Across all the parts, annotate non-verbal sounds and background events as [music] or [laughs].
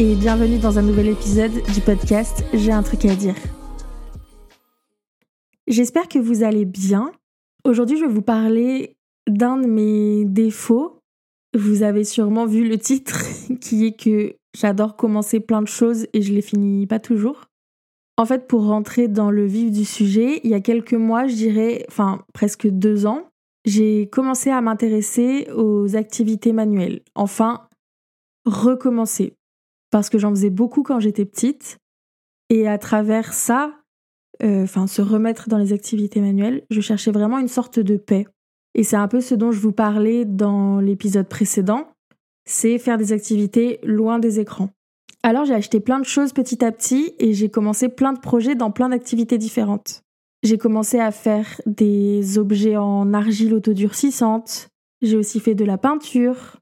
Et bienvenue dans un nouvel épisode du podcast J'ai un truc à dire. J'espère que vous allez bien. Aujourd'hui, je vais vous parler d'un de mes défauts. Vous avez sûrement vu le titre [laughs] qui est que j'adore commencer plein de choses et je les finis pas toujours. En fait, pour rentrer dans le vif du sujet, il y a quelques mois, je dirais, enfin presque deux ans, j'ai commencé à m'intéresser aux activités manuelles. Enfin, recommencer. Parce que j'en faisais beaucoup quand j'étais petite. Et à travers ça, euh, enfin se remettre dans les activités manuelles, je cherchais vraiment une sorte de paix. Et c'est un peu ce dont je vous parlais dans l'épisode précédent, c'est faire des activités loin des écrans. Alors j'ai acheté plein de choses petit à petit et j'ai commencé plein de projets dans plein d'activités différentes. J'ai commencé à faire des objets en argile autodurcissante. J'ai aussi fait de la peinture,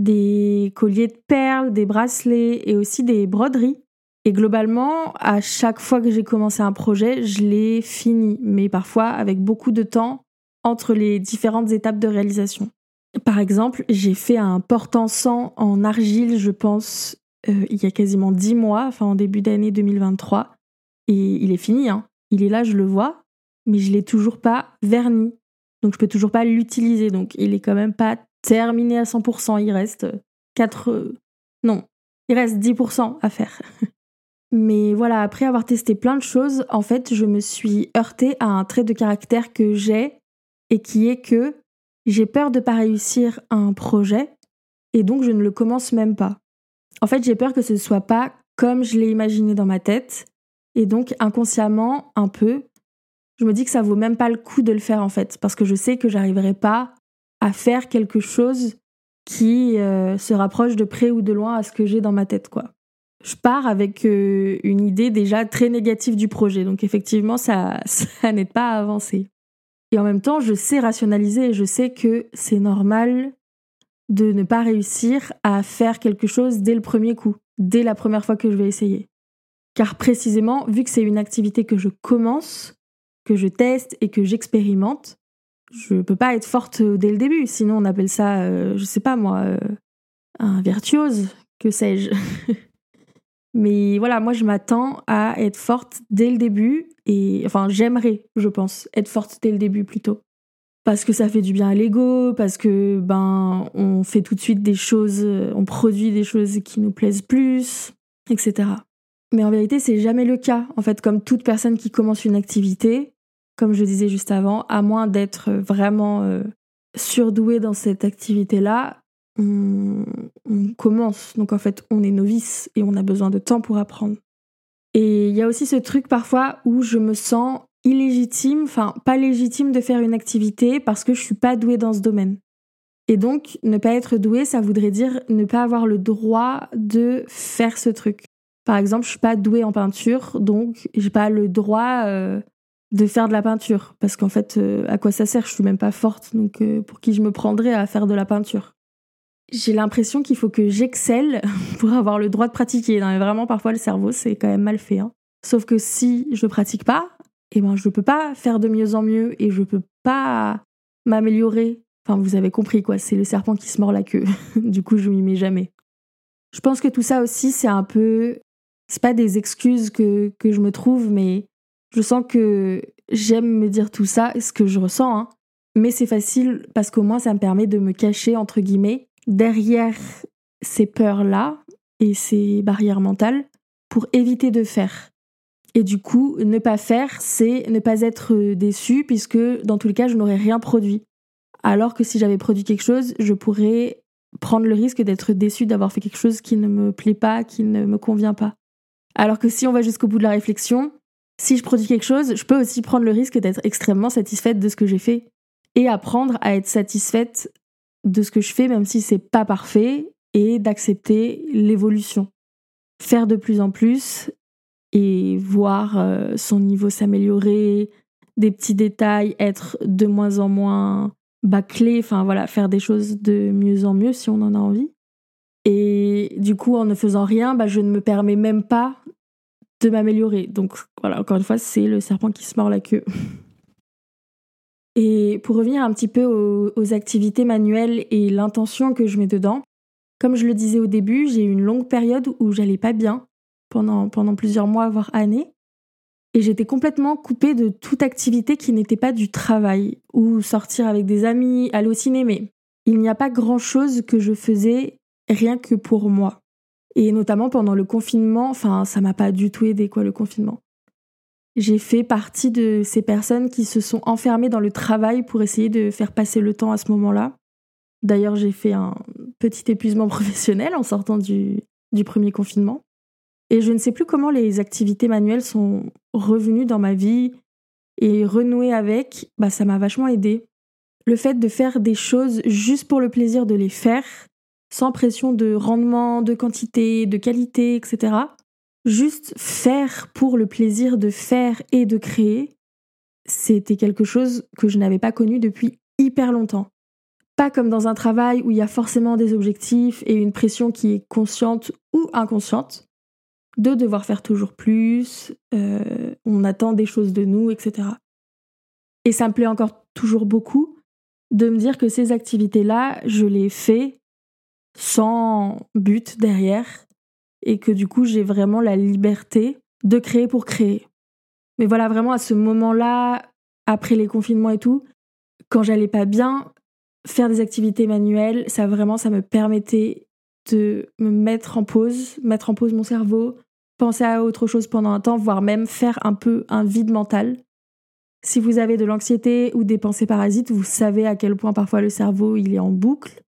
des colliers de perles, des bracelets et aussi des broderies. Et globalement, à chaque fois que j'ai commencé un projet, je l'ai fini, mais parfois avec beaucoup de temps entre les différentes étapes de réalisation. Par exemple, j'ai fait un porte-encens en argile, je pense, euh, il y a quasiment dix mois, enfin en début d'année 2023. Et il est fini, hein. il est là, je le vois, mais je l'ai toujours pas verni. Donc je peux toujours pas l'utiliser. Donc il est quand même pas terminé à 100%. Il reste 4... Euh, non, il reste 10% à faire. [laughs] Mais voilà, après avoir testé plein de choses, en fait, je me suis heurtée à un trait de caractère que j'ai et qui est que j'ai peur de pas réussir un projet et donc je ne le commence même pas. En fait, j'ai peur que ce ne soit pas comme je l'ai imaginé dans ma tête. Et donc, inconsciemment, un peu, je me dis que ça vaut même pas le coup de le faire en fait. Parce que je sais que j'arriverai pas à faire quelque chose qui euh, se rapproche de près ou de loin à ce que j'ai dans ma tête, quoi. Je pars avec euh, une idée déjà très négative du projet. Donc, effectivement, ça, [laughs] ça n'aide pas à avancer. Et en même temps, je sais rationaliser et je sais que c'est normal de ne pas réussir à faire quelque chose dès le premier coup, dès la première fois que je vais essayer. Car précisément, vu que c'est une activité que je commence, que je teste et que j'expérimente, je peux pas être forte dès le début, sinon on appelle ça, euh, je sais pas moi, euh, un virtuose, que sais-je. [laughs] Mais voilà, moi je m'attends à être forte dès le début et enfin j'aimerais, je pense, être forte dès le début plutôt parce que ça fait du bien à l'ego, parce que ben on fait tout de suite des choses, on produit des choses qui nous plaisent plus, etc. Mais en vérité, c'est jamais le cas. En fait, comme toute personne qui commence une activité, comme je disais juste avant, à moins d'être vraiment euh, surdoué dans cette activité-là, on, commence. Donc en fait, on est novice et on a besoin de temps pour apprendre. Et il y a aussi ce truc parfois où je me sens illégitime, enfin pas légitime de faire une activité parce que je suis pas douée dans ce domaine. Et donc, ne pas être douée, ça voudrait dire ne pas avoir le droit de faire ce truc. Par exemple, je suis pas douée en peinture, donc j'ai pas le droit euh, de faire de la peinture parce qu'en fait, euh, à quoi ça sert? Je suis même pas forte, donc euh, pour qui je me prendrais à faire de la peinture? J'ai l'impression qu'il faut que j'excelle [laughs] pour avoir le droit de pratiquer. Non, mais vraiment, parfois le cerveau c'est quand même mal fait. Hein. Sauf que si je pratique pas, eh ben je peux pas faire de mieux en mieux et je peux pas m'améliorer. Enfin, vous avez compris quoi, c'est le serpent qui se mord la queue. [laughs] du coup, je m'y mets jamais. Je pense que tout ça aussi, c'est un peu. C'est pas des excuses que, que je me trouve, mais je sens que j'aime me dire tout ça, ce que je ressens, hein. Mais c'est facile parce qu'au moins ça me permet de me cacher, entre guillemets, derrière ces peurs-là et ces barrières mentales pour éviter de faire. Et du coup, ne pas faire, c'est ne pas être déçu, puisque dans tous les cas, je n'aurais rien produit. Alors que si j'avais produit quelque chose, je pourrais prendre le risque d'être déçu d'avoir fait quelque chose qui ne me plaît pas, qui ne me convient pas. Alors que si on va jusqu'au bout de la réflexion, si je produis quelque chose, je peux aussi prendre le risque d'être extrêmement satisfaite de ce que j'ai fait et apprendre à être satisfaite de ce que je fais, même si c'est pas parfait, et d'accepter l'évolution. Faire de plus en plus et voir euh, son niveau s'améliorer, des petits détails être de moins en moins bâclés, enfin voilà, faire des choses de mieux en mieux si on en a envie. Et du coup, en ne faisant rien, bah, je ne me permets même pas de m'améliorer. Donc voilà, encore une fois, c'est le serpent qui se mord la queue. Et pour revenir un petit peu aux activités manuelles et l'intention que je mets dedans, Comme je le disais au début, j'ai eu une longue période où j'allais pas bien, pendant, pendant plusieurs mois, voire années. Et j'étais complètement coupée de toute activité qui n'était pas du travail, ou sortir avec des amis, aller au cinéma. Il n'y a pas grand-chose que je faisais rien que pour moi. Et notamment pendant le confinement, enfin, ça m'a pas du tout aidé, quoi, le confinement. J'ai fait partie de ces personnes qui se sont enfermées dans le travail pour essayer de faire passer le temps à ce moment-là. D'ailleurs, j'ai fait un petit épuisement [laughs] professionnel en sortant du, du premier confinement. Et je ne sais plus comment les activités manuelles sont revenues dans ma vie et renouer avec, bah, ça m'a vachement aidé. Le fait de faire des choses juste pour le plaisir de les faire, sans pression de rendement, de quantité, de qualité, etc. Juste faire pour le plaisir de faire et de créer, c'était quelque chose que je n'avais pas connu depuis hyper longtemps. Pas comme dans un travail où il y a forcément des objectifs et une pression qui est consciente ou inconsciente, de devoir faire toujours plus, euh, on attend des choses de nous, etc. Et ça me plaît encore toujours beaucoup de me dire que ces activités-là, je les fais sans but derrière et que du coup j'ai vraiment la liberté de créer pour créer. Mais voilà, vraiment à ce moment-là, après les confinements et tout, quand j'allais pas bien, faire des activités manuelles, ça vraiment, ça me permettait de me mettre en pause, mettre en pause mon cerveau, penser à autre chose pendant un temps, voire même faire un peu un vide mental. Si vous avez de l'anxiété ou des pensées parasites, vous savez à quel point parfois le cerveau il est en boucle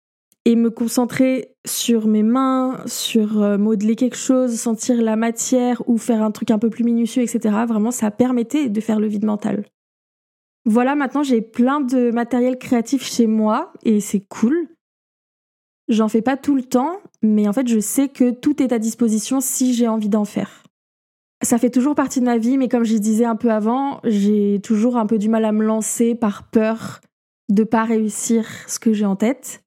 et me concentrer sur mes mains, sur euh, modeler quelque chose, sentir la matière ou faire un truc un peu plus minutieux, etc. Vraiment, ça permettait de faire le vide mental. Voilà, maintenant j'ai plein de matériel créatif chez moi et c'est cool. J'en fais pas tout le temps, mais en fait je sais que tout est à disposition si j'ai envie d'en faire. Ça fait toujours partie de ma vie, mais comme je disais un peu avant, j'ai toujours un peu du mal à me lancer par peur de pas réussir ce que j'ai en tête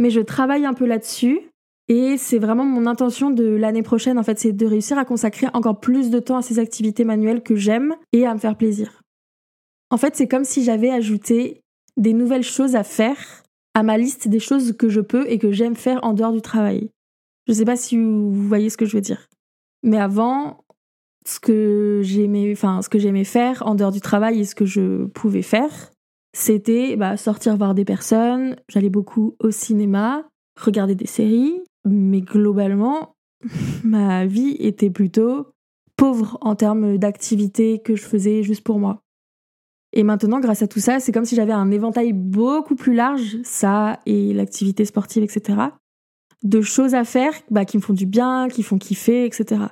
mais je travaille un peu là-dessus. Et c'est vraiment mon intention de l'année prochaine, en fait, c'est de réussir à consacrer encore plus de temps à ces activités manuelles que j'aime et à me faire plaisir. En fait, c'est comme si j'avais ajouté des nouvelles choses à faire à ma liste des choses que je peux et que j'aime faire en dehors du travail. Je sais pas si vous voyez ce que je veux dire. Mais avant, ce que j'aimais, enfin, ce que j'aimais faire en dehors du travail et ce que je pouvais faire, c'était bah, sortir voir des personnes, j'allais beaucoup au cinéma, regarder des séries, mais globalement, [laughs] ma vie était plutôt pauvre en termes d'activités que je faisais juste pour moi. Et maintenant, grâce à tout ça, c'est comme si j'avais un éventail beaucoup plus large, ça et l'activité sportive, etc., de choses à faire bah, qui me font du bien, qui font kiffer, etc.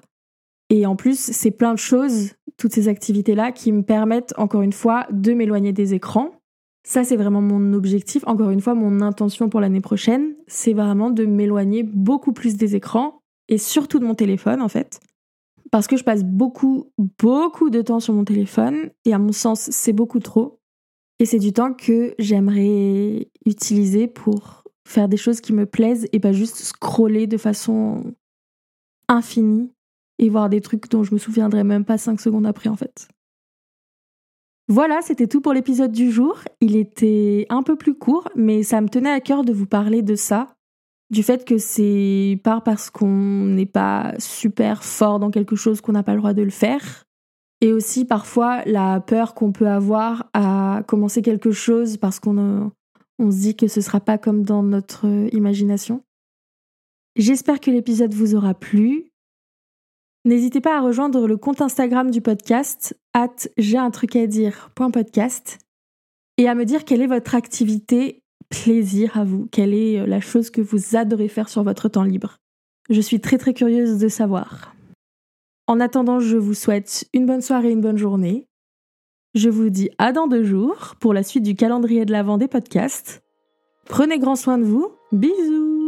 Et en plus, c'est plein de choses, toutes ces activités-là, qui me permettent, encore une fois, de m'éloigner des écrans, ça, c'est vraiment mon objectif. Encore une fois, mon intention pour l'année prochaine, c'est vraiment de m'éloigner beaucoup plus des écrans et surtout de mon téléphone, en fait. Parce que je passe beaucoup, beaucoup de temps sur mon téléphone et à mon sens, c'est beaucoup trop. Et c'est du temps que j'aimerais utiliser pour faire des choses qui me plaisent et pas juste scroller de façon infinie et voir des trucs dont je me souviendrai même pas cinq secondes après, en fait. Voilà, c'était tout pour l'épisode du jour. Il était un peu plus court, mais ça me tenait à cœur de vous parler de ça. Du fait que c'est pas parce qu'on n'est pas super fort dans quelque chose qu'on n'a pas le droit de le faire. Et aussi parfois la peur qu'on peut avoir à commencer quelque chose parce qu'on on se dit que ce sera pas comme dans notre imagination. J'espère que l'épisode vous aura plu. N'hésitez pas à rejoindre le compte Instagram du podcast, j'ai un truc à dire.podcast, et à me dire quelle est votre activité plaisir à vous, quelle est euh, la chose que vous adorez faire sur votre temps libre. Je suis très très curieuse de savoir. En attendant, je vous souhaite une bonne soirée, une bonne journée. Je vous dis à dans deux jours pour la suite du calendrier de l'Avent des podcasts. Prenez grand soin de vous. Bisous